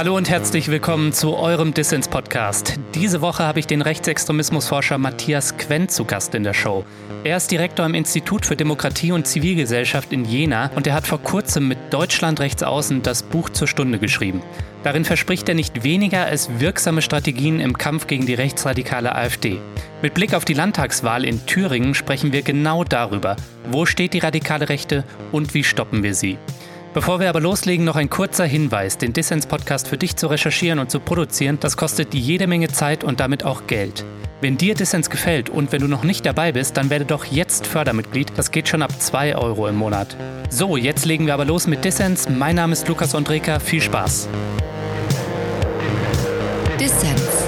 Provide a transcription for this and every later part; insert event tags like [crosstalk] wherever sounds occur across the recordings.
Hallo und herzlich willkommen zu eurem Dissens-Podcast. Diese Woche habe ich den Rechtsextremismusforscher Matthias Quent zu Gast in der Show. Er ist Direktor am Institut für Demokratie und Zivilgesellschaft in Jena und er hat vor kurzem mit Deutschland rechtsaußen das Buch zur Stunde geschrieben. Darin verspricht er nicht weniger als wirksame Strategien im Kampf gegen die rechtsradikale AfD. Mit Blick auf die Landtagswahl in Thüringen sprechen wir genau darüber. Wo steht die radikale Rechte und wie stoppen wir sie? Bevor wir aber loslegen, noch ein kurzer Hinweis. Den Dissens-Podcast für dich zu recherchieren und zu produzieren, das kostet jede Menge Zeit und damit auch Geld. Wenn dir Dissens gefällt und wenn du noch nicht dabei bist, dann werde doch jetzt Fördermitglied. Das geht schon ab 2 Euro im Monat. So, jetzt legen wir aber los mit Dissens. Mein Name ist Lukas Andreka. Viel Spaß. Dissens,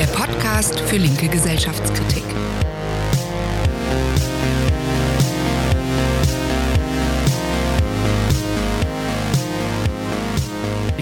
der Podcast für linke Gesellschaftskritik.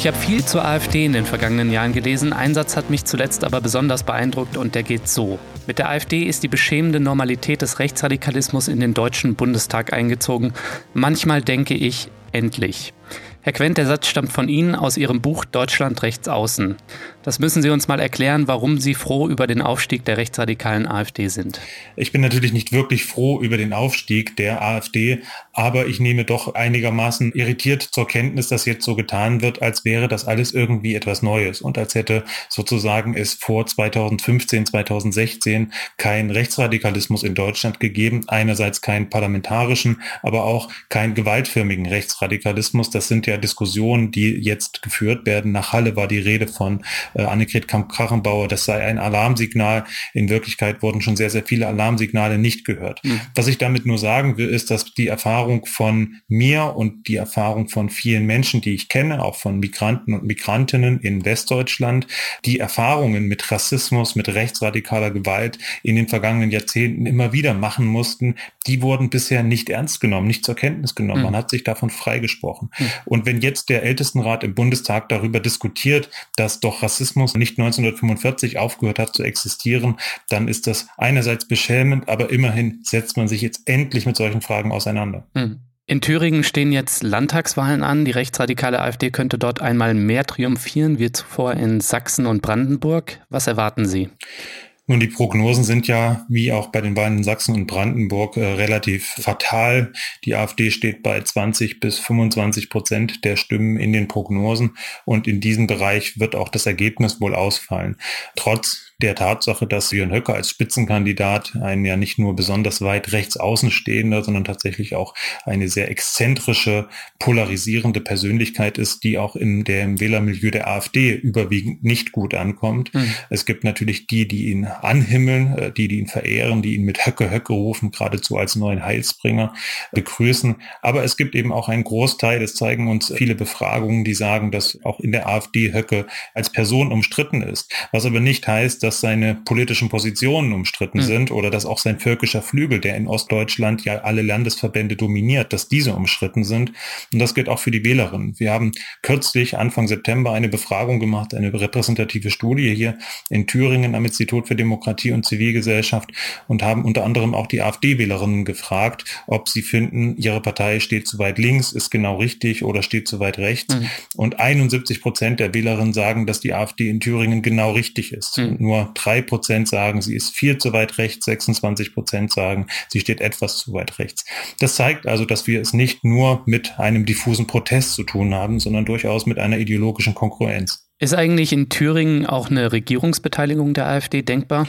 Ich habe viel zur AfD in den vergangenen Jahren gelesen. Ein Satz hat mich zuletzt aber besonders beeindruckt und der geht so. Mit der AfD ist die beschämende Normalität des Rechtsradikalismus in den Deutschen Bundestag eingezogen. Manchmal denke ich, endlich. Herr Quent, der Satz stammt von Ihnen aus Ihrem Buch Deutschland rechts außen. Das müssen Sie uns mal erklären, warum Sie froh über den Aufstieg der rechtsradikalen AfD sind. Ich bin natürlich nicht wirklich froh über den Aufstieg der AfD, aber ich nehme doch einigermaßen irritiert zur Kenntnis, dass jetzt so getan wird, als wäre das alles irgendwie etwas Neues und als hätte sozusagen es vor 2015, 2016 kein Rechtsradikalismus in Deutschland gegeben. Einerseits keinen parlamentarischen, aber auch keinen gewaltförmigen Rechtsradikalismus. Das sind ja Diskussionen, die jetzt geführt werden. Nach Halle war die Rede von äh, Annegret Kamp-Krachenbauer, das sei ein Alarmsignal. In Wirklichkeit wurden schon sehr, sehr viele Alarmsignale nicht gehört. Mhm. Was ich damit nur sagen will, ist, dass die Erfahrung von mir und die Erfahrung von vielen Menschen, die ich kenne, auch von Migranten und Migrantinnen in Westdeutschland, die Erfahrungen mit Rassismus, mit rechtsradikaler Gewalt in den vergangenen Jahrzehnten immer wieder machen mussten, die wurden bisher nicht ernst genommen, nicht zur Kenntnis genommen. Mhm. Man hat sich davon freigesprochen. Mhm. Und wenn jetzt der Ältestenrat im Bundestag darüber diskutiert, dass doch Rassismus nicht 1945 aufgehört hat zu existieren, dann ist das einerseits beschämend, aber immerhin setzt man sich jetzt endlich mit solchen Fragen auseinander. Hm. In Thüringen stehen jetzt Landtagswahlen an. Die rechtsradikale AfD könnte dort einmal mehr triumphieren wie zuvor in Sachsen und Brandenburg. Was erwarten Sie? Nun, die Prognosen sind ja, wie auch bei den Wahlen in Sachsen und Brandenburg, äh, relativ fatal. Die AfD steht bei 20 bis 25 Prozent der Stimmen in den Prognosen und in diesem Bereich wird auch das Ergebnis wohl ausfallen. Trotz der Tatsache, dass Jörn Höcker als Spitzenkandidat ein ja nicht nur besonders weit rechts außenstehender, sondern tatsächlich auch eine sehr exzentrische, polarisierende Persönlichkeit ist, die auch in dem Wählermilieu der AfD überwiegend nicht gut ankommt. Mhm. Es gibt natürlich die, die ihn anhimmeln, äh, die, die ihn verehren, die ihn mit Höcke Höcke rufen, geradezu als neuen Heilsbringer begrüßen. Aber es gibt eben auch einen Großteil, das zeigen uns viele Befragungen, die sagen, dass auch in der AfD Höcke als Person umstritten ist. Was aber nicht heißt, dass dass seine politischen Positionen umstritten mhm. sind oder dass auch sein völkischer Flügel, der in Ostdeutschland ja alle Landesverbände dominiert, dass diese umstritten sind. Und das gilt auch für die Wählerinnen. Wir haben kürzlich Anfang September eine Befragung gemacht, eine repräsentative Studie hier in Thüringen am Institut für Demokratie und Zivilgesellschaft und haben unter anderem auch die AfD-Wählerinnen gefragt, ob sie finden, ihre Partei steht zu weit links, ist genau richtig oder steht zu weit rechts. Mhm. Und 71 Prozent der Wählerinnen sagen, dass die AfD in Thüringen genau richtig ist. Mhm. Nur drei Prozent sagen, sie ist viel zu weit rechts, 26 Prozent sagen, sie steht etwas zu weit rechts. Das zeigt also, dass wir es nicht nur mit einem diffusen Protest zu tun haben, sondern durchaus mit einer ideologischen Konkurrenz. Ist eigentlich in Thüringen auch eine Regierungsbeteiligung der AfD denkbar?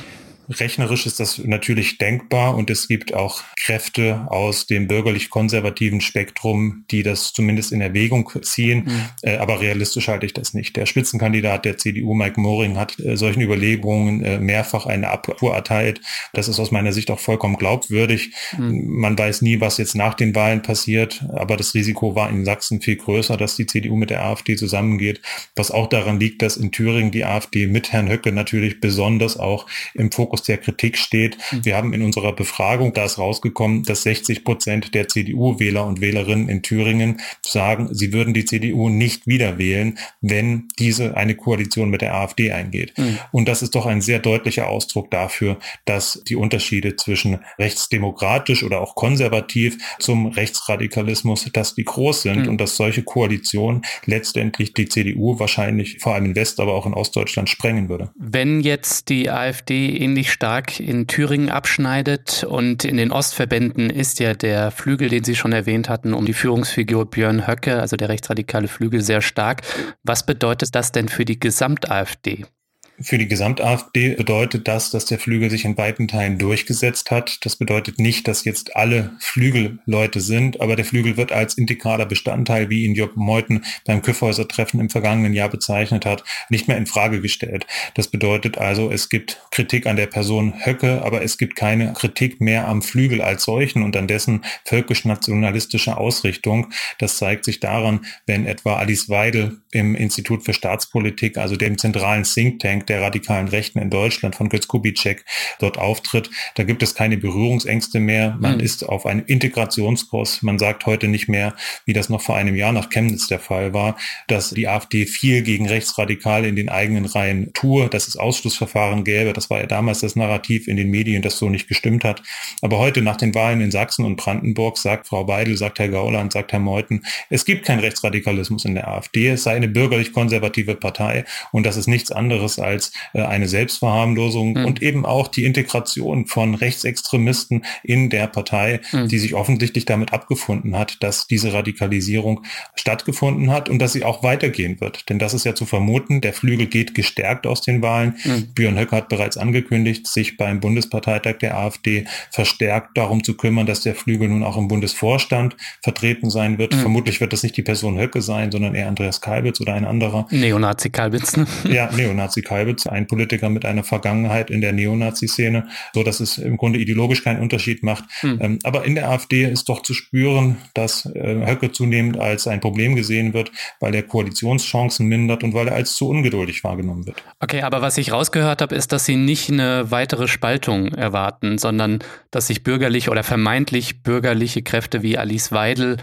Rechnerisch ist das natürlich denkbar und es gibt auch Kräfte aus dem bürgerlich-konservativen Spektrum, die das zumindest in Erwägung ziehen. Mhm. Äh, aber realistisch halte ich das nicht. Der Spitzenkandidat der CDU, Mike Moring, hat äh, solchen Überlegungen äh, mehrfach eine Abfuhr erteilt. Das ist aus meiner Sicht auch vollkommen glaubwürdig. Mhm. Man weiß nie, was jetzt nach den Wahlen passiert, aber das Risiko war in Sachsen viel größer, dass die CDU mit der AfD zusammengeht, was auch daran liegt, dass in Thüringen die AfD mit Herrn Höcke natürlich besonders auch im Fokus Extremismus der Kritik steht. Mhm. Wir haben in unserer Befragung, da ist rausgekommen, dass 60 Prozent der CDU-Wähler und Wählerinnen in Thüringen sagen, sie würden die CDU nicht wieder wählen, wenn diese eine Koalition mit der AfD eingeht. Mhm. Und das ist doch ein sehr deutlicher Ausdruck dafür, dass die Unterschiede zwischen rechtsdemokratisch oder auch konservativ zum Rechtsradikalismus, dass die groß sind mhm. und dass solche Koalitionen letztendlich die CDU wahrscheinlich vor allem in West, aber auch in Ostdeutschland sprengen würde. Wenn jetzt die AfD ähnlich stark in Thüringen abschneidet und in den Ostverbänden ist ja der Flügel, den Sie schon erwähnt hatten, um die Führungsfigur Björn Höcke, also der rechtsradikale Flügel, sehr stark. Was bedeutet das denn für die Gesamt-AfD? Für die Gesamt-AfD bedeutet das, dass der Flügel sich in weiten Teilen durchgesetzt hat. Das bedeutet nicht, dass jetzt alle Flügelleute sind, aber der Flügel wird als integraler Bestandteil, wie ihn Job Meuthen beim Küffhäuser-Treffen im vergangenen Jahr bezeichnet hat, nicht mehr in Frage gestellt. Das bedeutet also, es gibt Kritik an der Person Höcke, aber es gibt keine Kritik mehr am Flügel als solchen und an dessen völkisch-nationalistische Ausrichtung. Das zeigt sich daran, wenn etwa Alice Weidel im Institut für Staatspolitik, also dem zentralen Think Tank der radikalen Rechten in Deutschland von Götz Kubitschek dort auftritt. Da gibt es keine Berührungsängste mehr. Man mhm. ist auf einem Integrationskurs. Man sagt heute nicht mehr, wie das noch vor einem Jahr nach Chemnitz der Fall war, dass die AfD viel gegen Rechtsradikale in den eigenen Reihen tue, dass es Ausschlussverfahren gäbe. Das war ja damals das Narrativ in den Medien, das so nicht gestimmt hat. Aber heute nach den Wahlen in Sachsen und Brandenburg sagt Frau Weidel, sagt Herr Gauland, sagt Herr Meuthen, es gibt keinen Rechtsradikalismus in der AfD. Es sei eine bürgerlich-konservative Partei und das ist nichts anderes als äh, eine Selbstverharmlosung mhm. und eben auch die Integration von Rechtsextremisten in der Partei, mhm. die sich offensichtlich damit abgefunden hat, dass diese Radikalisierung stattgefunden hat und dass sie auch weitergehen wird. Denn das ist ja zu vermuten, der Flügel geht gestärkt aus den Wahlen. Mhm. Björn Höcke hat bereits angekündigt, sich beim Bundesparteitag der AfD verstärkt darum zu kümmern, dass der Flügel nun auch im Bundesvorstand vertreten sein wird. Mhm. Vermutlich wird das nicht die Person Höcke sein, sondern eher Andreas Kalbitz oder ein anderer. Neonazi Kalbitz. Ne? [laughs] Ja, Neonazi Kalbitz. Ein Politiker mit einer Vergangenheit in der Neonazi-Szene, so dass es im Grunde ideologisch keinen Unterschied macht. Hm. Ähm, aber in der AfD ist doch zu spüren, dass äh, Höcke zunehmend als ein Problem gesehen wird, weil er Koalitionschancen mindert und weil er als zu ungeduldig wahrgenommen wird. Okay, aber was ich rausgehört habe, ist, dass Sie nicht eine weitere Spaltung erwarten, sondern dass sich bürgerlich oder vermeintlich bürgerliche Kräfte wie Alice Weidel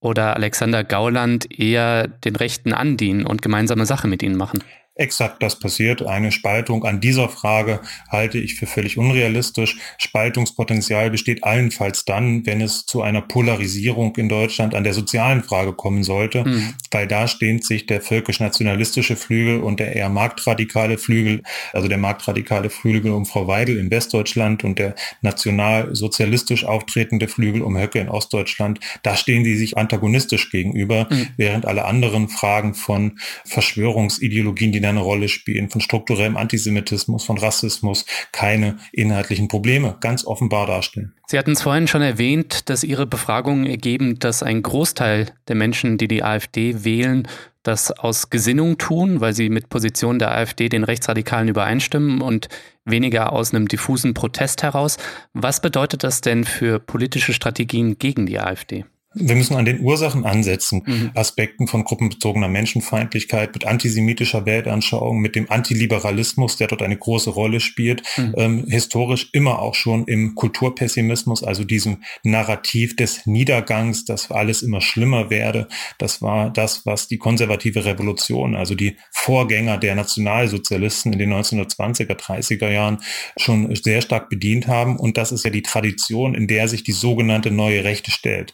oder Alexander Gauland eher den Rechten andienen und gemeinsame Sache mit ihnen machen exakt das passiert. Eine Spaltung an dieser Frage halte ich für völlig unrealistisch. Spaltungspotenzial besteht allenfalls dann, wenn es zu einer Polarisierung in Deutschland an der sozialen Frage kommen sollte, mhm. weil da stehen sich der völkisch-nationalistische Flügel und der eher marktradikale Flügel, also der marktradikale Flügel um Frau Weidel in Westdeutschland und der nationalsozialistisch auftretende Flügel um Höcke in Ostdeutschland, da stehen die sich antagonistisch gegenüber, mhm. während alle anderen Fragen von Verschwörungsideologien, die eine Rolle spielen, von strukturellem Antisemitismus, von Rassismus keine inhaltlichen Probleme ganz offenbar darstellen. Sie hatten es vorhin schon erwähnt, dass Ihre Befragungen ergeben, dass ein Großteil der Menschen, die die AfD wählen, das aus Gesinnung tun, weil sie mit Positionen der AfD den Rechtsradikalen übereinstimmen und weniger aus einem diffusen Protest heraus. Was bedeutet das denn für politische Strategien gegen die AfD? Wir müssen an den Ursachen ansetzen, mhm. Aspekten von gruppenbezogener Menschenfeindlichkeit, mit antisemitischer Weltanschauung, mit dem Antiliberalismus, der dort eine große Rolle spielt, mhm. ähm, historisch immer auch schon im Kulturpessimismus, also diesem Narrativ des Niedergangs, dass alles immer schlimmer werde. Das war das, was die konservative Revolution, also die Vorgänger der Nationalsozialisten in den 1920er, 30er Jahren schon sehr stark bedient haben. Und das ist ja die Tradition, in der sich die sogenannte neue Rechte stellt.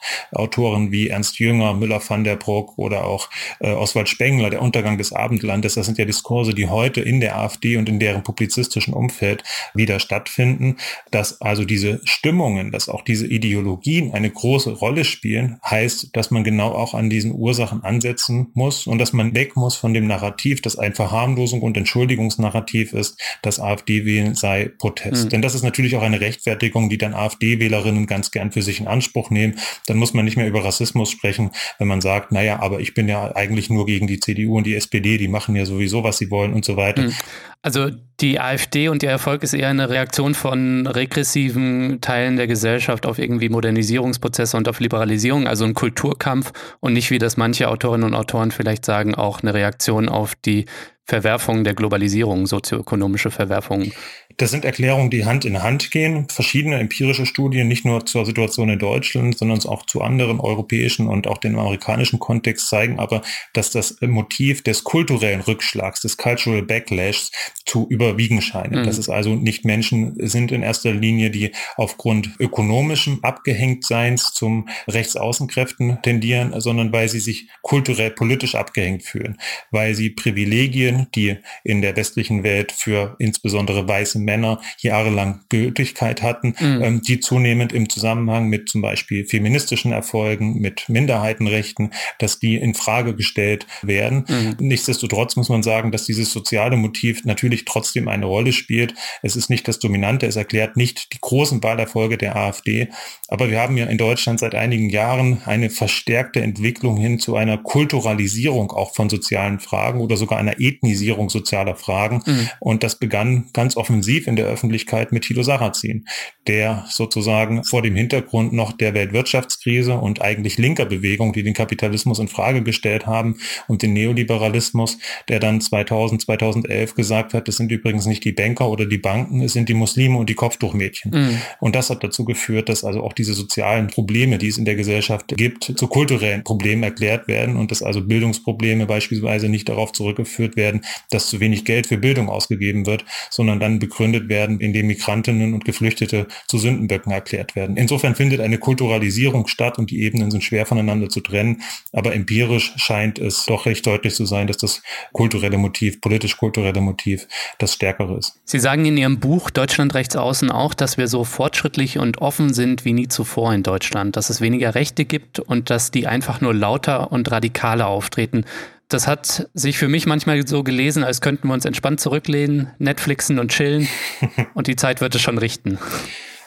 Autoren wie Ernst Jünger, Müller van der Broek oder auch äh, Oswald Spengler, der Untergang des Abendlandes, das sind ja Diskurse, die heute in der AfD und in deren publizistischen Umfeld wieder stattfinden, dass also diese Stimmungen, dass auch diese Ideologien eine große Rolle spielen, heißt, dass man genau auch an diesen Ursachen ansetzen muss und dass man weg muss von dem Narrativ, das ein Verharmlosung und Entschuldigungsnarrativ ist, dass AfD-Wählen sei Protest. Mhm. Denn das ist natürlich auch eine Rechtfertigung, die dann AfD-Wählerinnen ganz gern für sich in Anspruch nehmen. Dann muss man nicht mehr über Rassismus sprechen, wenn man sagt, naja, aber ich bin ja eigentlich nur gegen die CDU und die SPD, die machen ja sowieso, was sie wollen und so weiter. Mhm. Also die AfD und ihr Erfolg ist eher eine Reaktion von regressiven Teilen der Gesellschaft auf irgendwie Modernisierungsprozesse und auf Liberalisierung, also ein Kulturkampf und nicht, wie das manche Autorinnen und Autoren vielleicht sagen, auch eine Reaktion auf die Verwerfungen der Globalisierung, sozioökonomische Verwerfungen. Das sind Erklärungen, die Hand in Hand gehen. Verschiedene empirische Studien, nicht nur zur Situation in Deutschland, sondern auch zu anderen europäischen und auch dem amerikanischen Kontext zeigen aber, dass das Motiv des kulturellen Rückschlags, des Cultural Backlashs zu überwiegen scheint. Mhm. Dass es also nicht Menschen sind in erster Linie, die aufgrund ökonomischem Abgehängtseins zum Rechtsaußenkräften tendieren, sondern weil sie sich kulturell politisch abgehängt fühlen, weil sie Privilegien Prinzipien, die in der westlichen Welt für insbesondere weiße Männer jahrelang Gültigkeit hatten, mhm. ähm, die zunehmend im Zusammenhang mit zum Beispiel feministischen Erfolgen, mit Minderheitenrechten, dass die in Frage gestellt werden. Mhm. Nichtsdestotrotz muss man sagen, dass dieses soziale Motiv natürlich trotzdem eine Rolle spielt. Es ist nicht das Dominante, es erklärt nicht die großen Wahlerfolge der AfD, aber wir haben ja in Deutschland seit einigen Jahren eine verstärkte Entwicklung hin zu einer Kulturalisierung auch von sozialen Fragen oder sogar einer Ethik Ethnisierung sozialer Fragen. Mhm. Und das begann ganz offensiv in der Öffentlichkeit mit Thilo Sarrazin, der sozusagen vor dem Hintergrund noch der Weltwirtschaftskrise und eigentlich linker Bewegung, die den Kapitalismus in Frage gestellt haben und den Neoliberalismus, der dann 2000, 2011 gesagt hat, es sind übrigens nicht die Banker oder die Banken, es sind die Muslime und die Kopftuchmädchen. Mhm. Und das hat dazu geführt, dass also auch diese sozialen Probleme, die es in der Gesellschaft gibt, zu kulturellen Problemen erklärt werden und dass also Bildungsprobleme beispielsweise nicht darauf zurückgeführt werden, werden, dass zu wenig Geld für Bildung ausgegeben wird, sondern dann begründet werden, indem Migrantinnen und Geflüchtete zu Sündenböcken erklärt werden. Insofern findet eine Kulturalisierung statt und die Ebenen sind schwer voneinander zu trennen. Aber empirisch scheint es doch recht deutlich zu sein, dass das kulturelle Motiv, politisch-kulturelle Motiv, das stärkere ist. Sie sagen in Ihrem Buch Deutschland rechts außen auch, dass wir so fortschrittlich und offen sind wie nie zuvor in Deutschland, dass es weniger Rechte gibt und dass die einfach nur lauter und radikaler auftreten. Das hat sich für mich manchmal so gelesen, als könnten wir uns entspannt zurücklehnen, Netflixen und chillen [laughs] und die Zeit wird es schon richten.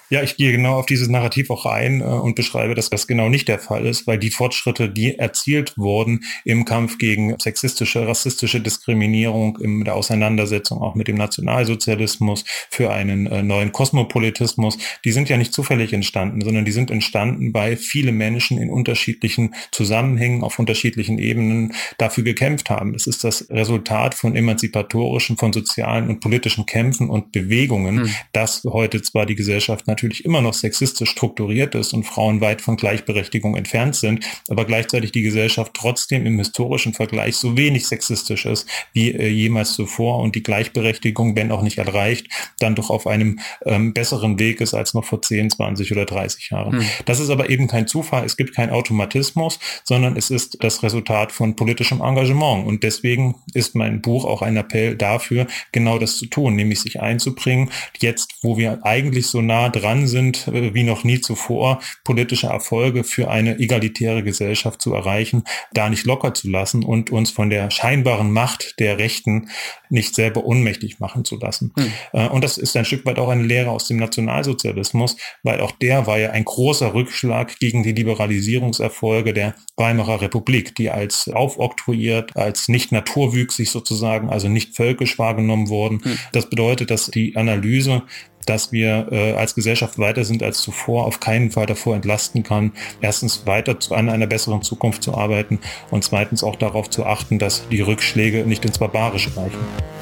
Ja, ich gehe genau auf dieses Narrativ auch rein äh, und beschreibe, dass das genau nicht der Fall ist, weil die Fortschritte, die erzielt wurden im Kampf gegen sexistische, rassistische Diskriminierung, in der Auseinandersetzung auch mit dem Nationalsozialismus, für einen äh, neuen Kosmopolitismus, die sind ja nicht zufällig entstanden, sondern die sind entstanden, weil viele Menschen in unterschiedlichen Zusammenhängen, auf unterschiedlichen Ebenen dafür gekämpft haben. Es ist das Resultat von emanzipatorischen, von sozialen und politischen Kämpfen und Bewegungen, hm. dass heute zwar die Gesellschaft natürlich immer noch sexistisch strukturiert ist und Frauen weit von Gleichberechtigung entfernt sind, aber gleichzeitig die Gesellschaft trotzdem im historischen Vergleich so wenig sexistisch ist wie äh, jemals zuvor und die Gleichberechtigung, wenn auch nicht erreicht, dann doch auf einem ähm, besseren Weg ist als noch vor 10, 20 oder 30 Jahren. Hm. Das ist aber eben kein Zufall, es gibt keinen Automatismus, sondern es ist das Resultat von politischem Engagement und deswegen ist mein Buch auch ein Appell dafür, genau das zu tun, nämlich sich einzubringen, jetzt wo wir eigentlich so nah dran dran sind, äh, wie noch nie zuvor, politische Erfolge für eine egalitäre Gesellschaft zu erreichen, da nicht locker zu lassen und uns von der scheinbaren Macht der Rechten nicht selber ohnmächtig machen zu lassen. Mhm. Und das ist ein Stück weit auch eine Lehre aus dem Nationalsozialismus, weil auch der war ja ein großer Rückschlag gegen die Liberalisierungserfolge der Weimarer Republik, die als aufoktroyiert, als nicht naturwüchsig sozusagen, also nicht völkisch wahrgenommen wurden. Mhm. Das bedeutet, dass die Analyse dass wir äh, als Gesellschaft weiter sind als zuvor, auf keinen Fall davor entlasten kann, erstens weiter zu, an einer besseren Zukunft zu arbeiten und zweitens auch darauf zu achten, dass die Rückschläge nicht ins Barbarische reichen.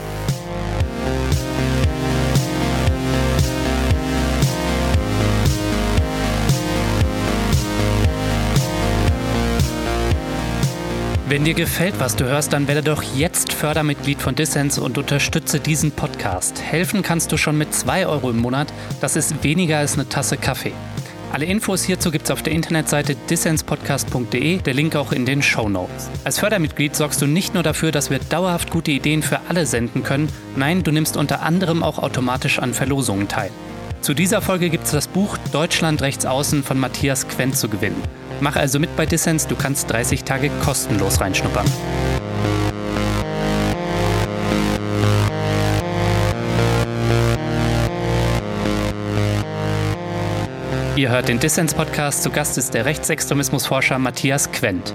Wenn dir gefällt, was du hörst, dann werde doch jetzt Fördermitglied von Dissens und unterstütze diesen Podcast. Helfen kannst du schon mit 2 Euro im Monat. Das ist weniger als eine Tasse Kaffee. Alle Infos hierzu gibt es auf der Internetseite dissenspodcast.de, der Link auch in den Show Notes. Als Fördermitglied sorgst du nicht nur dafür, dass wir dauerhaft gute Ideen für alle senden können, nein, du nimmst unter anderem auch automatisch an Verlosungen teil. Zu dieser Folge gibt es das Buch Deutschland rechts außen von Matthias Quent zu gewinnen. Mach also mit bei Dissens, du kannst 30 Tage kostenlos reinschnuppern. Ihr hört den Dissens-Podcast. Zu Gast ist der Rechtsextremismusforscher Matthias Quent.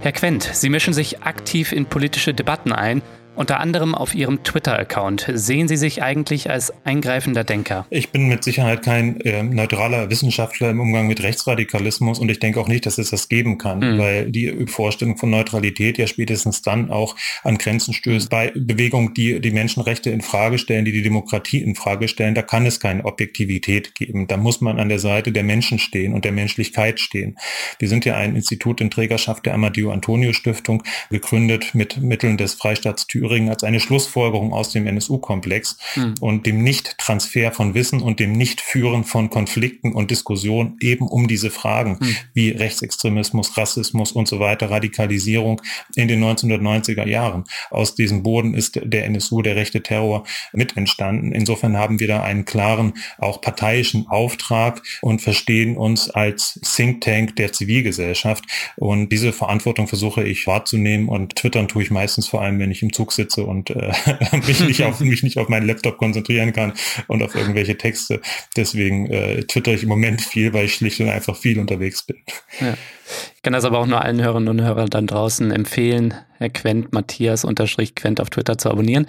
Herr Quent, Sie mischen sich aktiv in politische Debatten ein. Unter anderem auf Ihrem Twitter-Account. Sehen Sie sich eigentlich als eingreifender Denker? Ich bin mit Sicherheit kein äh, neutraler Wissenschaftler im Umgang mit Rechtsradikalismus und ich denke auch nicht, dass es das geben kann, mhm. weil die Vorstellung von Neutralität ja spätestens dann auch an Grenzen stößt. Bei Bewegungen, die die Menschenrechte in Frage stellen, die die Demokratie in Frage stellen, da kann es keine Objektivität geben. Da muss man an der Seite der Menschen stehen und der Menschlichkeit stehen. Wir sind ja ein Institut in Trägerschaft der Amadeo Antonio Stiftung, gegründet mit Mitteln des Freistaats Thüringen als eine Schlussfolgerung aus dem NSU-Komplex mhm. und dem Nicht-Transfer von Wissen und dem Nicht-Führen von Konflikten und Diskussionen eben um diese Fragen mhm. wie Rechtsextremismus, Rassismus und so weiter, Radikalisierung in den 1990er Jahren. Aus diesem Boden ist der NSU, der rechte Terror, mit entstanden. Insofern haben wir da einen klaren, auch parteiischen Auftrag und verstehen uns als Think Tank der Zivilgesellschaft. Und diese Verantwortung versuche ich wahrzunehmen und twittern tue ich meistens vor allem, wenn ich im Zug sitze und äh, [laughs] mich, nicht auf, mich nicht auf meinen Laptop konzentrieren kann und auf irgendwelche Texte. Deswegen äh, twitter ich im Moment viel, weil ich schlicht und einfach viel unterwegs bin. Ja. Ich kann das aber auch nur allen Hörerinnen und Hörern dann draußen empfehlen, Herr Quent, Matthias unterstrich Quent auf Twitter zu abonnieren.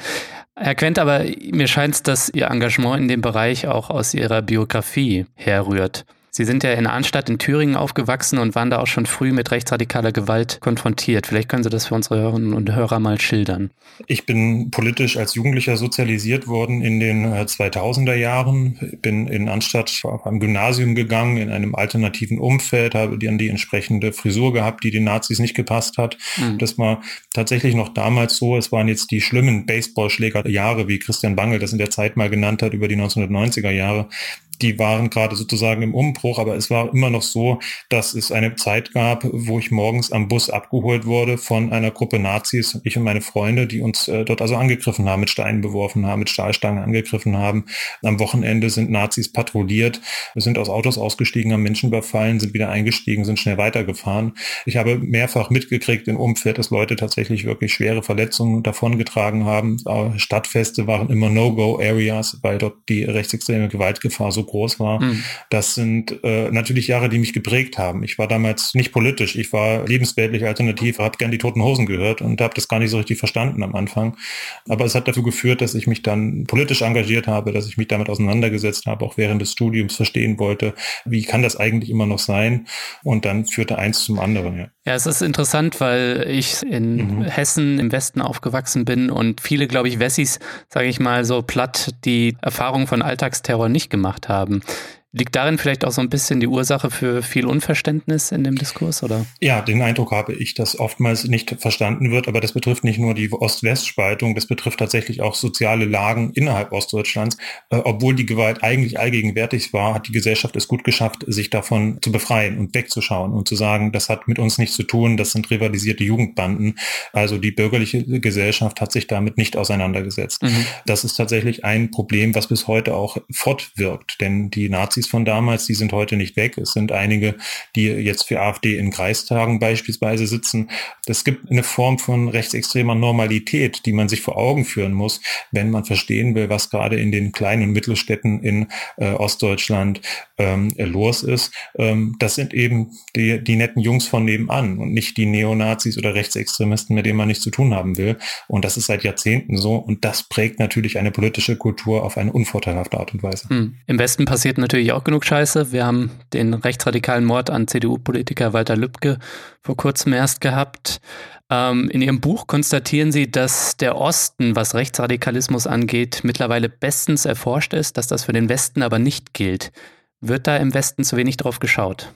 Herr Quent, aber mir scheint es, dass Ihr Engagement in dem Bereich auch aus Ihrer Biografie herrührt. Sie sind ja in Arnstadt in Thüringen aufgewachsen und waren da auch schon früh mit rechtsradikaler Gewalt konfrontiert. Vielleicht können Sie das für unsere Hörerinnen und Hörer mal schildern. Ich bin politisch als Jugendlicher sozialisiert worden in den 2000er äh, Jahren. Bin in Arnstadt auf einem Gymnasium gegangen, in einem alternativen Umfeld, habe dann die entsprechende Frisur gehabt, die den Nazis nicht gepasst hat. Mhm. Das war tatsächlich noch damals so. Es waren jetzt die schlimmen Baseballschlägerjahre, wie Christian Bangel das in der Zeit mal genannt hat, über die 1990er Jahre die waren gerade sozusagen im Umbruch, aber es war immer noch so, dass es eine Zeit gab, wo ich morgens am Bus abgeholt wurde von einer Gruppe Nazis, ich und meine Freunde, die uns äh, dort also angegriffen haben, mit Steinen beworfen haben, mit Stahlstangen angegriffen haben. Am Wochenende sind Nazis patrouilliert, sind aus Autos ausgestiegen, haben Menschen überfallen, sind wieder eingestiegen, sind schnell weitergefahren. Ich habe mehrfach mitgekriegt im Umfeld, dass Leute tatsächlich wirklich schwere Verletzungen davongetragen haben. Stadtfeste waren immer No-Go-Areas, weil dort die rechtsextreme Gewaltgefahr so groß war. Mhm. Das sind äh, natürlich Jahre, die mich geprägt haben. Ich war damals nicht politisch, ich war lebensweltlich alternativ, habe gern die Toten Hosen gehört und habe das gar nicht so richtig verstanden am Anfang. Aber es hat dafür geführt, dass ich mich dann politisch engagiert habe, dass ich mich damit auseinandergesetzt habe, auch während des Studiums verstehen wollte, wie kann das eigentlich immer noch sein? Und dann führte eins zum anderen. Ja, ja es ist interessant, weil ich in mhm. Hessen im Westen aufgewachsen bin und viele, glaube ich, Wessis, sage ich mal so platt, die Erfahrung von Alltagsterror nicht gemacht haben haben. Liegt darin vielleicht auch so ein bisschen die Ursache für viel Unverständnis in dem Diskurs, oder? Ja, den Eindruck habe ich, dass oftmals nicht verstanden wird, aber das betrifft nicht nur die Ost-West-Spaltung, das betrifft tatsächlich auch soziale Lagen innerhalb Ostdeutschlands. Äh, obwohl die Gewalt eigentlich allgegenwärtig war, hat die Gesellschaft es gut geschafft, sich davon zu befreien und wegzuschauen und zu sagen, das hat mit uns nichts zu tun, das sind rivalisierte Jugendbanden. Also die bürgerliche Gesellschaft hat sich damit nicht auseinandergesetzt. Mhm. Das ist tatsächlich ein Problem, was bis heute auch fortwirkt, denn die Nazis von damals, die sind heute nicht weg. Es sind einige, die jetzt für AfD in Kreistagen beispielsweise sitzen. Es gibt eine Form von rechtsextremer Normalität, die man sich vor Augen führen muss, wenn man verstehen will, was gerade in den kleinen und Mittelstädten in äh, Ostdeutschland ähm, los ist. Ähm, das sind eben die, die netten Jungs von nebenan und nicht die Neonazis oder Rechtsextremisten, mit denen man nichts zu tun haben will. Und das ist seit Jahrzehnten so. Und das prägt natürlich eine politische Kultur auf eine unvorteilhafte Art und Weise. Hm. Im Westen passiert natürlich auch genug Scheiße. Wir haben den rechtsradikalen Mord an CDU-Politiker Walter Lübcke vor kurzem erst gehabt. Ähm, in Ihrem Buch konstatieren Sie, dass der Osten, was Rechtsradikalismus angeht, mittlerweile bestens erforscht ist, dass das für den Westen aber nicht gilt. Wird da im Westen zu wenig drauf geschaut?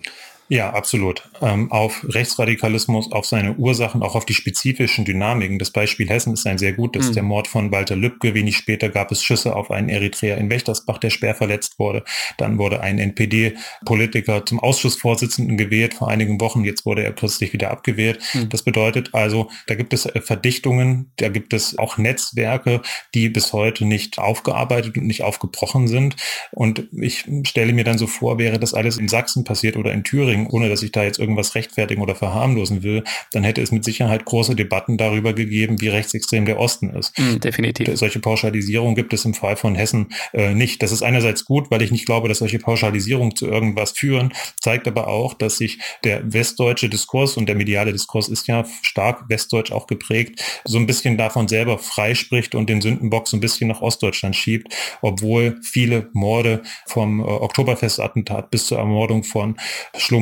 Ja, absolut. Ähm, auf Rechtsradikalismus, auf seine Ursachen, auch auf die spezifischen Dynamiken. Das Beispiel Hessen ist ein sehr gutes. Mhm. Der Mord von Walter Lübcke. Wenig später gab es Schüsse auf einen Eritreer in Wächtersbach, der schwer verletzt wurde. Dann wurde ein NPD-Politiker zum Ausschussvorsitzenden gewählt vor einigen Wochen. Jetzt wurde er kürzlich wieder abgewählt. Mhm. Das bedeutet also, da gibt es äh, Verdichtungen, da gibt es auch Netzwerke, die bis heute nicht aufgearbeitet und nicht aufgebrochen sind. Und ich stelle mir dann so vor, wäre das alles in Sachsen passiert oder in Thüringen, bringen, ohne dass ich da jetzt irgendwas rechtfertigen oder verharmlosen will, dann hätte es mit Sicherheit große Debatten darüber gegeben, wie rechtsextrem der Osten ist. Mm, definitiv. Solche Pauschalisierung gibt es im Fall von Hessen äh, nicht. Das ist einerseits gut, weil ich nicht glaube, dass solche Pauschalisierungen zu irgendwas führen, zeigt aber auch, dass sich der westdeutsche Diskurs und der mediale Diskurs ist ja stark westdeutsch auch geprägt, so ein bisschen davon selber freispricht und den Sündenbock so ein bisschen nach Ostdeutschland schiebt, obwohl viele Morde vom äh, Oktoberfestattentat bis zur Ermordung von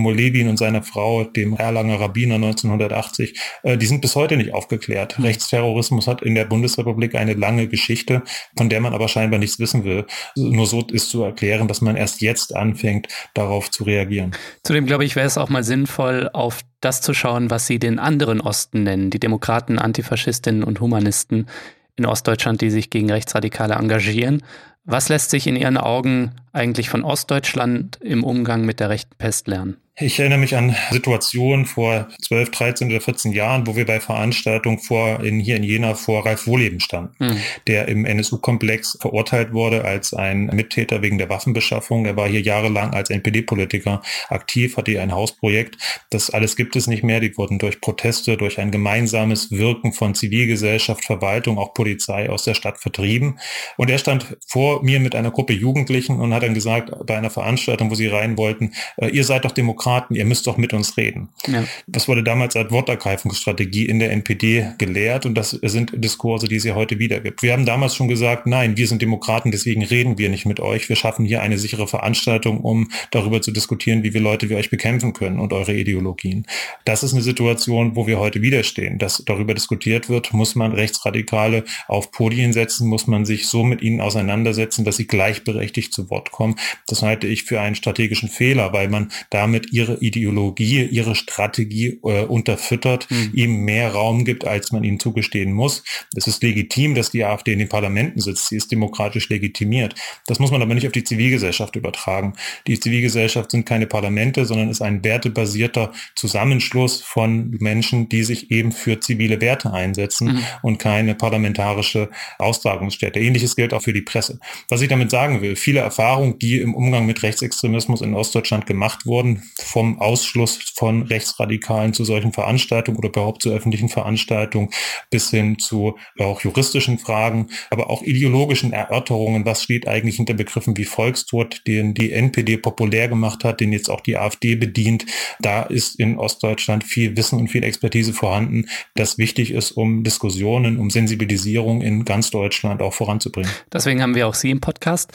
Shlomo Levin und seiner Frau, dem Erlanger Rabbiner 1980, äh, die sind bis heute nicht aufgeklärt. Mhm. Rechtsterrorismus hat in der Bundesrepublik eine lange Geschichte, von der man aber scheinbar nichts wissen will. Nur so ist zu erklären, dass man erst jetzt anfängt, darauf zu reagieren. Zudem glaube ich, wäre es auch mal sinnvoll, auf das zu schauen, was Sie den anderen Osten nennen, die Demokraten, Antifaschistinnen und Humanisten in Ostdeutschland, die sich gegen Rechtsradikale engagieren. Was lässt sich in Ihren Augen eigentlich von Ostdeutschland im Umgang mit der rechten Pest lernen? Ich erinnere mich an Situationen vor 12, 13 oder 14 Jahren, wo wir bei Veranstaltungen vor, in, hier in Jena vor Ralf Wohleben standen, mhm. der im NSU-Komplex verurteilt wurde als ein Mittäter wegen der Waffenbeschaffung. Er war hier jahrelang als NPD-Politiker aktiv, hatte hier ein Hausprojekt. Das alles gibt es nicht mehr. Die wurden durch Proteste, durch ein gemeinsames Wirken von Zivilgesellschaft, Verwaltung, auch Polizei aus der Stadt vertrieben. Und er stand vor mir mit einer Gruppe Jugendlichen und hat dann gesagt, bei einer Veranstaltung, wo sie rein wollten, äh, ihr seid doch Demokraten Demokraten, ihr müsst doch mit uns reden. Ja. Das wurde damals als Wortergreifungsstrategie in der NPD gelehrt und das sind Diskurse, die es ja heute wieder gibt. Wir haben damals schon gesagt, nein, wir sind Demokraten, deswegen reden wir nicht mit euch. Wir schaffen hier eine sichere Veranstaltung, um darüber zu diskutieren, wie wir Leute wie euch bekämpfen können und eure Ideologien. Das ist eine Situation, wo wir heute widerstehen. Dass darüber diskutiert wird, muss man Rechtsradikale auf Podien setzen, muss man sich so mit ihnen auseinandersetzen, dass sie gleichberechtigt zu Wort kommen. Das halte ich für einen strategischen Fehler, weil man damit ihre Ideologie, ihre Strategie äh, unterfüttert, mhm. ihm mehr Raum gibt, als man ihnen zugestehen muss. Es ist legitim, dass die AfD in den Parlamenten sitzt. Sie ist demokratisch legitimiert. Das muss man aber nicht auf die Zivilgesellschaft übertragen. Die Zivilgesellschaft sind keine Parlamente, sondern ist ein wertebasierter Zusammenschluss von Menschen, die sich eben für zivile Werte einsetzen mhm. und keine parlamentarische Austragungsstätte. Ähnliches gilt auch für die Presse. Was ich damit sagen will, viele Erfahrungen, die im Umgang mit Rechtsextremismus in Ostdeutschland gemacht wurden, vom Ausschluss von Rechtsradikalen zu solchen Veranstaltungen oder überhaupt zu öffentlichen Veranstaltungen bis hin zu auch juristischen Fragen, aber auch ideologischen Erörterungen. Was steht eigentlich hinter Begriffen wie Volkstod, den die NPD populär gemacht hat, den jetzt auch die AfD bedient? Da ist in Ostdeutschland viel Wissen und viel Expertise vorhanden, das wichtig ist, um Diskussionen, um Sensibilisierung in ganz Deutschland auch voranzubringen. Deswegen haben wir auch Sie im Podcast.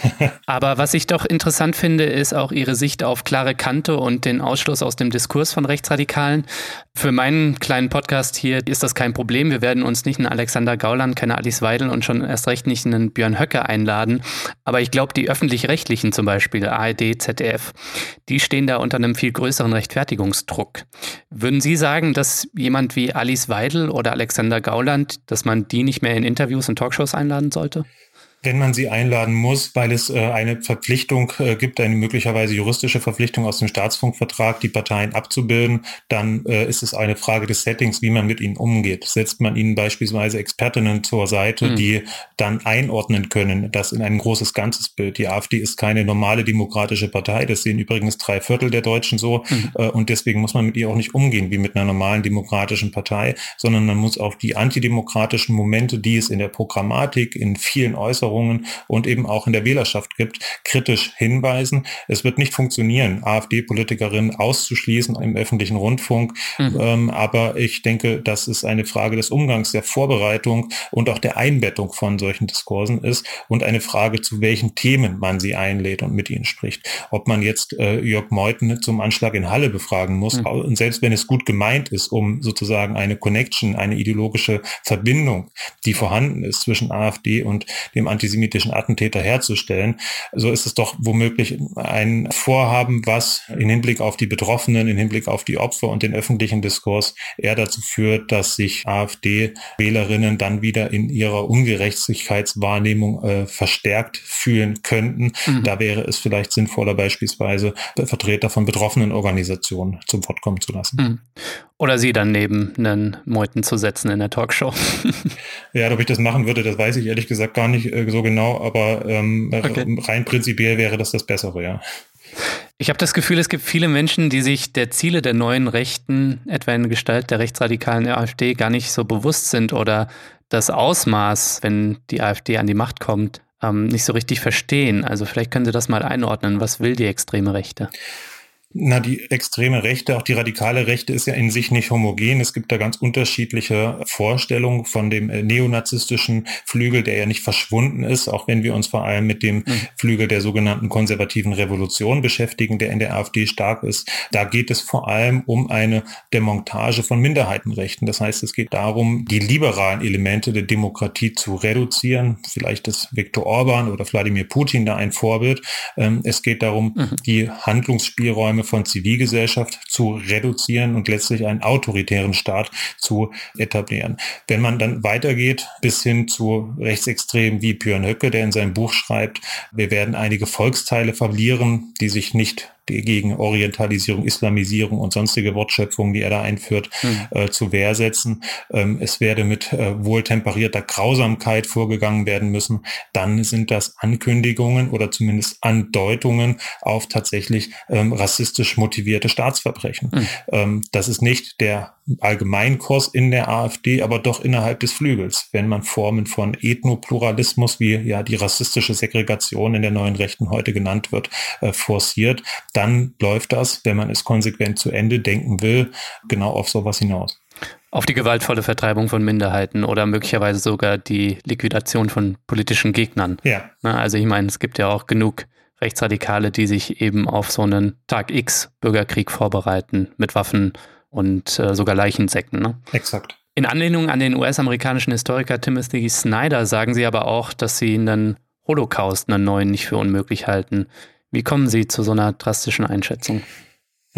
[laughs] aber was ich doch interessant finde, ist auch Ihre Sicht auf klare Kante Debatte und den Ausschluss aus dem Diskurs von Rechtsradikalen. Für meinen kleinen Podcast hier ist das kein Problem. Wir werden uns nicht einen Alexander Gauland, keine Alice Weidel und schon erst recht nicht einen Björn Höcke einladen. Aber ich glaube, die öffentlich-rechtlichen zum Beispiel, ARD, ZDF, die stehen da unter einem viel größeren Rechtfertigungsdruck. Würden Sie sagen, dass jemand wie Alice Weidel oder Alexander Gauland, dass man die nicht mehr in Interviews und Talkshows einladen sollte? Wenn man sie einladen muss, weil es äh, eine Verpflichtung äh, gibt, eine möglicherweise juristische Verpflichtung aus dem Staatsfunkvertrag, die Parteien abzubilden, dann äh, ist es eine Frage des Settings, wie man mit ihnen umgeht. Setzt man ihnen beispielsweise Expertinnen zur Seite, mhm. die dann einordnen können, das in ein großes ganzes Bild. Die AfD ist keine normale demokratische Partei, das sehen übrigens drei Viertel der Deutschen so mhm. und deswegen muss man mit ihr auch nicht umgehen wie mit einer normalen demokratischen Partei, sondern man muss auf die antidemokratischen Momente, die es in der Programmatik, in vielen Äußerungen Äußerungen und eben auch in der Wählerschaft gibt, kritisch hinweisen. Es wird nicht funktionieren, AfD-Politikerinnen auszuschließen im öffentlichen Rundfunk. Mhm. Ähm, aber ich denke, dass es eine Frage des Umgangs, der Vorbereitung und auch der Einbettung von solchen Diskursen ist und eine Frage, zu welchen Themen man sie einlädt und mit ihnen spricht. Ob man jetzt äh, Jörg Meuthen zum Anschlag in Halle befragen muss, mhm. und selbst wenn es gut gemeint ist, um sozusagen eine Connection, eine ideologische Verbindung, die vorhanden ist zwischen AfD und dem antisemitischen Attentäter herzustellen, so ist es doch womöglich ein Vorhaben, was in Hinblick auf die Betroffenen, in Hinblick auf die Opfer und den öffentlichen Diskurs eher dazu führt, dass sich AfD-Wählerinnen dann wieder in ihrer Ungerechtigkeitswahrnehmung äh, verstärkt fühlen könnten. Mhm. Da wäre es vielleicht sinnvoller, beispielsweise Vertreter von betroffenen Organisationen zum Wort kommen zu lassen. Mhm. Oder sie dann neben einen Meuten zu setzen in der Talkshow. [laughs] ja, ob ich das machen würde, das weiß ich ehrlich gesagt gar nicht äh, so genau, aber ähm, okay. rein prinzipiell wäre das das Bessere, ja. Ich habe das Gefühl, es gibt viele Menschen, die sich der Ziele der neuen Rechten, etwa in Gestalt der rechtsradikalen AfD, gar nicht so bewusst sind oder das Ausmaß, wenn die AfD an die Macht kommt, ähm, nicht so richtig verstehen. Also vielleicht können Sie das mal einordnen. Was will die extreme Rechte? Na, die extreme Rechte, auch die radikale Rechte ist ja in sich nicht homogen. Es gibt da ganz unterschiedliche Vorstellungen von dem äh, neonazistischen Flügel, der ja nicht verschwunden ist, auch wenn wir uns vor allem mit dem mhm. Flügel der sogenannten konservativen Revolution beschäftigen, der in der AfD stark ist. Da geht es vor allem um eine Demontage von Minderheitenrechten. Das heißt, es geht darum, die liberalen Elemente der Demokratie zu reduzieren. Vielleicht ist Viktor Orban oder Wladimir Putin da ein Vorbild. Ähm, es geht darum, mhm. die Handlungsspielräume Räume von Zivilgesellschaft zu reduzieren und letztlich einen autoritären Staat zu etablieren. Wenn man dann weitergeht bis hin zu Rechtsextremen wie Björn Höcke, der in seinem Buch schreibt, wir werden einige Volksteile verlieren, die sich nicht gegen Orientalisierung, Islamisierung und sonstige Wortschöpfungen, die er da einführt, mhm. äh, zu Wehr setzen. Ähm, es werde mit äh, wohltemperierter Grausamkeit vorgegangen werden müssen. Dann sind das Ankündigungen oder zumindest Andeutungen auf tatsächlich ähm, rassistisch motivierte Staatsverbrechen. Mhm. Ähm, das ist nicht der Allgemeinkurs in der AfD, aber doch innerhalb des Flügels. Wenn man Formen von Ethnopluralismus, wie ja die rassistische Segregation in der neuen Rechten heute genannt wird, äh, forciert, dann läuft das, wenn man es konsequent zu Ende denken will, genau auf sowas hinaus. Auf die gewaltvolle Vertreibung von Minderheiten oder möglicherweise sogar die Liquidation von politischen Gegnern. Ja. also ich meine, es gibt ja auch genug Rechtsradikale, die sich eben auf so einen Tag X Bürgerkrieg vorbereiten mit Waffen und äh, sogar Leichensäcken. Ne? Exakt. In Anlehnung an den US-amerikanischen Historiker Timothy Snyder sagen sie aber auch, dass sie einen Holocaust, einen neuen, nicht für unmöglich halten. Wie kommen Sie zu so einer drastischen Einschätzung?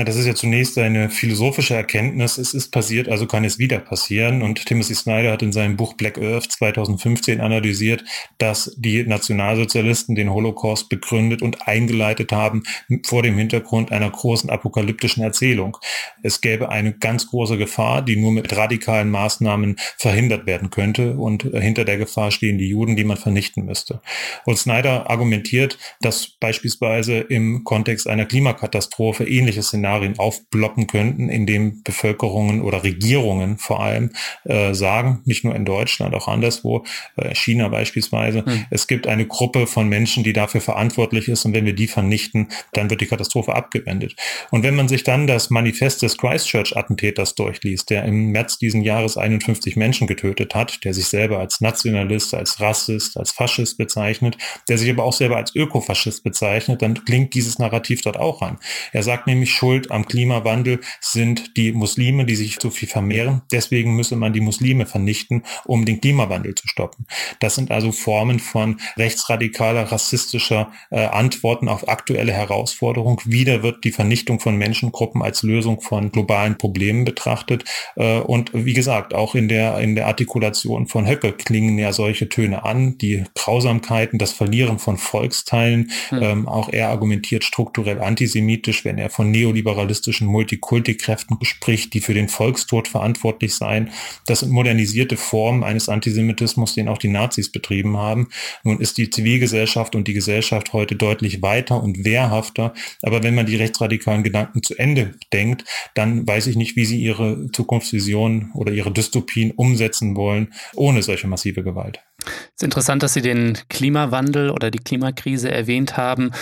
Ja, das ist ja zunächst eine philosophische Erkenntnis. Es ist passiert, also kann es wieder passieren. Und Timothy Snyder hat in seinem Buch Black Earth 2015 analysiert, dass die Nationalsozialisten den Holocaust begründet und eingeleitet haben vor dem Hintergrund einer großen apokalyptischen Erzählung. Es gäbe eine ganz große Gefahr, die nur mit radikalen Maßnahmen verhindert werden könnte. Und hinter der Gefahr stehen die Juden, die man vernichten müsste. Und Snyder argumentiert, dass beispielsweise im Kontext einer Klimakatastrophe ähnliches Szenarien aufploppen könnten, in dem Bevölkerungen oder Regierungen vor allem äh, sagen, nicht nur in Deutschland, auch anderswo, äh, China beispielsweise, mhm. es gibt eine Gruppe von Menschen, die dafür verantwortlich ist und wenn wir die vernichten, dann wird die Katastrophe abgewendet. Und wenn man sich dann das Manifest des Christchurch-Attentäters durchliest, der im März diesen Jahres 51 Menschen getötet hat, der sich selber als Nationalist, als Rassist, als Faschist bezeichnet, der sich aber auch selber als Ökofaschist bezeichnet, dann klingt dieses Narrativ dort auch an. Er sagt nämlich schon, schuld am Klimawandel sind die Muslime, die sich so viel vermehren. Deswegen müsse man die Muslime vernichten, um den Klimawandel zu stoppen. Das sind also Formen von rechtsradikaler, rassistischer äh, Antworten auf aktuelle Herausforderungen. Wieder wird die Vernichtung von Menschengruppen als Lösung von globalen Problemen betrachtet. Äh, und wie gesagt, auch in der, in der Artikulation von Höcke klingen ja solche Töne an. Die Grausamkeiten, das Verlieren von Volksteilen. Hm. Ähm, auch er argumentiert strukturell antisemitisch, wenn er von Neoliberalismus neoliberalistischen Multikulti-Kräften spricht, die für den Volkstod verantwortlich seien. Das sind modernisierte Formen eines Antisemitismus, den auch die Nazis betrieben haben. Nun ist die Zivilgesellschaft und die Gesellschaft heute deutlich weiter und wehrhafter. Aber wenn man die rechtsradikalen Gedanken zu Ende denkt, dann weiß ich nicht, wie sie ihre Zukunftsvision oder ihre Dystopien umsetzen wollen, ohne solche massive Gewalt. Es ist interessant, dass Sie den Klimawandel oder die Klimakrise erwähnt haben.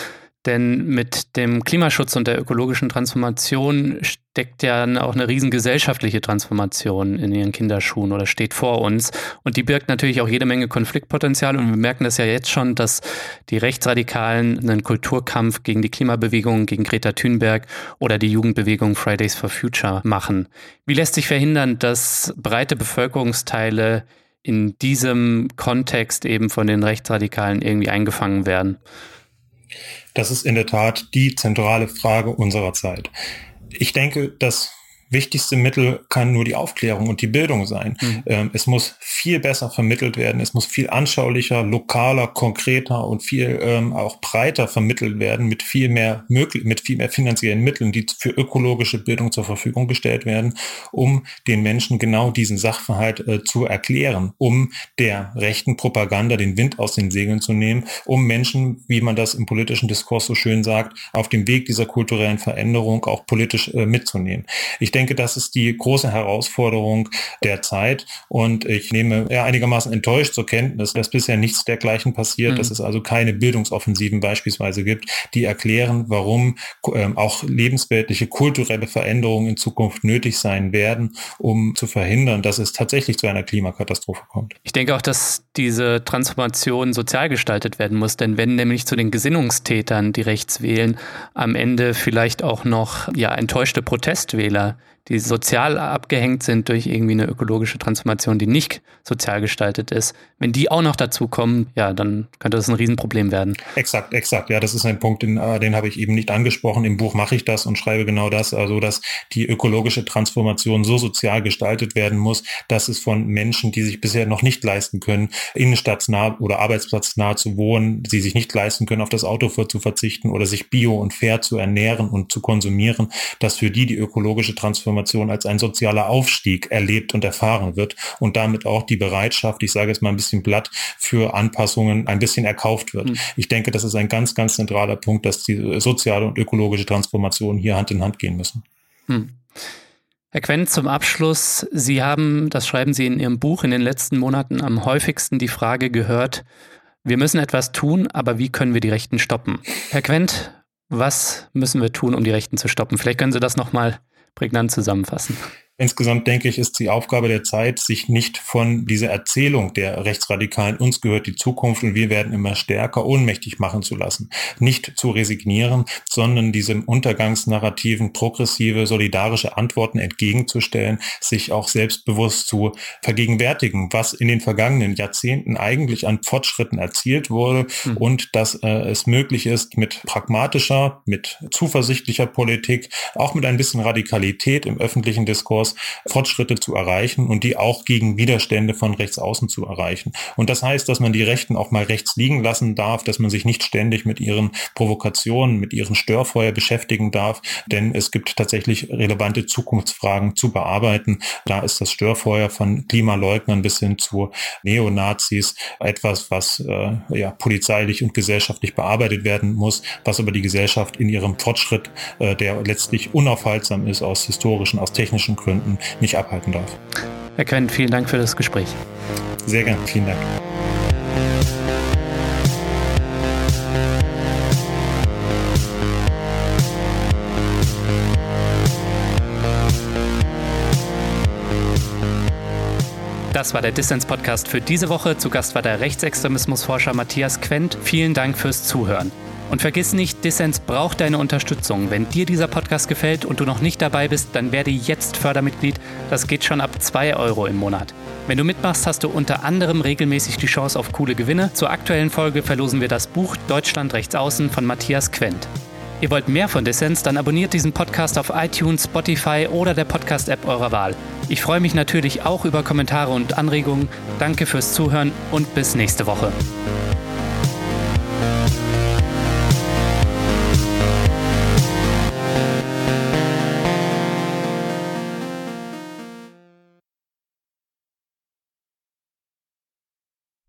Denn mit dem Klimaschutz und der ökologischen Transformation steckt ja auch eine riesen gesellschaftliche Transformation in ihren Kinderschuhen oder steht vor uns. Und die birgt natürlich auch jede Menge Konfliktpotenzial. Und wir merken das ja jetzt schon, dass die Rechtsradikalen einen Kulturkampf gegen die Klimabewegung, gegen Greta Thunberg oder die Jugendbewegung Fridays for Future machen. Wie lässt sich verhindern, dass breite Bevölkerungsteile in diesem Kontext eben von den Rechtsradikalen irgendwie eingefangen werden? Das ist in der Tat die zentrale Frage unserer Zeit. Ich denke, dass wichtigste Mittel kann nur die Aufklärung und die Bildung sein. Mhm. Ähm, es muss viel besser vermittelt werden. Es muss viel anschaulicher, lokaler, konkreter und viel ähm, auch breiter vermittelt werden mit viel mehr möglich, mit viel mehr finanziellen Mitteln, die für ökologische Bildung zur Verfügung gestellt werden, um den Menschen genau diesen Sachverhalt äh, zu erklären, um der rechten Propaganda den Wind aus den Segeln zu nehmen, um Menschen, wie man das im politischen Diskurs so schön sagt, auf dem Weg dieser kulturellen Veränderung auch politisch äh, mitzunehmen. Ich denke, das ist die große Herausforderung der Zeit und ich nehme ja, einigermaßen enttäuscht zur Kenntnis, dass bisher nichts dergleichen passiert, mhm. dass es also keine Bildungsoffensiven beispielsweise gibt, die erklären, warum ähm, auch lebensweltliche kulturelle Veränderungen in Zukunft nötig sein werden, um zu verhindern, dass es tatsächlich zu einer Klimakatastrophe kommt. Ich denke auch, dass diese Transformation sozial gestaltet werden muss, denn wenn nämlich zu den Gesinnungstätern, die rechts wählen, am Ende vielleicht auch noch ja enttäuschte Protestwähler die sozial abgehängt sind durch irgendwie eine ökologische Transformation, die nicht sozial gestaltet ist, wenn die auch noch dazu kommen, ja, dann könnte das ein Riesenproblem werden. Exakt, exakt. Ja, das ist ein Punkt, den, äh, den habe ich eben nicht angesprochen. Im Buch mache ich das und schreibe genau das, also dass die ökologische Transformation so sozial gestaltet werden muss, dass es von Menschen, die sich bisher noch nicht leisten können, innenstadtsnah oder arbeitsplatznah zu wohnen, sie sich nicht leisten können, auf das Auto zu verzichten oder sich bio und fair zu ernähren und zu konsumieren, dass für die die ökologische Transformation Transformation als ein sozialer Aufstieg erlebt und erfahren wird und damit auch die Bereitschaft, ich sage jetzt mal ein bisschen platt, für Anpassungen ein bisschen erkauft wird. Mhm. Ich denke, das ist ein ganz, ganz zentraler Punkt, dass die soziale und ökologische Transformation hier Hand in Hand gehen müssen. Mhm. Herr Quent, zum Abschluss. Sie haben, das schreiben Sie in Ihrem Buch, in den letzten Monaten am häufigsten die Frage gehört, wir müssen etwas tun, aber wie können wir die Rechten stoppen? Herr Quent, was müssen wir tun, um die Rechten zu stoppen? Vielleicht können Sie das nochmal prägnant zusammenfassen. Insgesamt denke ich, ist die Aufgabe der Zeit, sich nicht von dieser Erzählung der Rechtsradikalen, uns gehört die Zukunft und wir werden immer stärker, ohnmächtig machen zu lassen. Nicht zu resignieren, sondern diesem Untergangsnarrativen progressive, solidarische Antworten entgegenzustellen, sich auch selbstbewusst zu vergegenwärtigen, was in den vergangenen Jahrzehnten eigentlich an Fortschritten erzielt wurde mhm. und dass äh, es möglich ist, mit pragmatischer, mit zuversichtlicher Politik, auch mit ein bisschen Radikalität im öffentlichen Diskurs, durchaus Fortschritte zu erreichen und die auch gegen Widerstände von rechts außen zu erreichen. Und das heißt, dass man die Rechten auch mal rechts liegen lassen darf, dass man sich nicht ständig mit ihren Provokationen, mit ihren Störfeuer beschäftigen darf, denn es gibt tatsächlich relevante Zukunftsfragen zu bearbeiten. Da ist das Störfeuer von Klimaleugnern bis hin zu Neonazis etwas, was äh, ja, polizeilich und gesellschaftlich bearbeitet werden muss, was aber die Gesellschaft in ihrem Fortschritt, äh, der letztlich unaufhaltsam ist aus historischen, aus technischen Gründen, Gründen nicht abhalten darf. Herr Quent, vielen Dank für das Gespräch. Sehr gern, vielen Dank. Das war der Dissens-Podcast für diese Woche. Zu Gast war der Rechtsextremismusforscher Matthias Quent. Vielen Dank fürs Zuhören. Und vergiss nicht, Dissens braucht deine Unterstützung. Wenn dir dieser Podcast gefällt und du noch nicht dabei bist, dann werde jetzt Fördermitglied. Das geht schon ab 2 Euro im Monat. Wenn du mitmachst, hast du unter anderem regelmäßig die Chance auf coole Gewinne. Zur aktuellen Folge verlosen wir das Buch Deutschland rechts außen von Matthias Quent. Ihr wollt mehr von Dissens, dann abonniert diesen Podcast auf iTunes, Spotify oder der Podcast-App eurer Wahl. Ich freue mich natürlich auch über Kommentare und Anregungen. Danke fürs Zuhören und bis nächste Woche.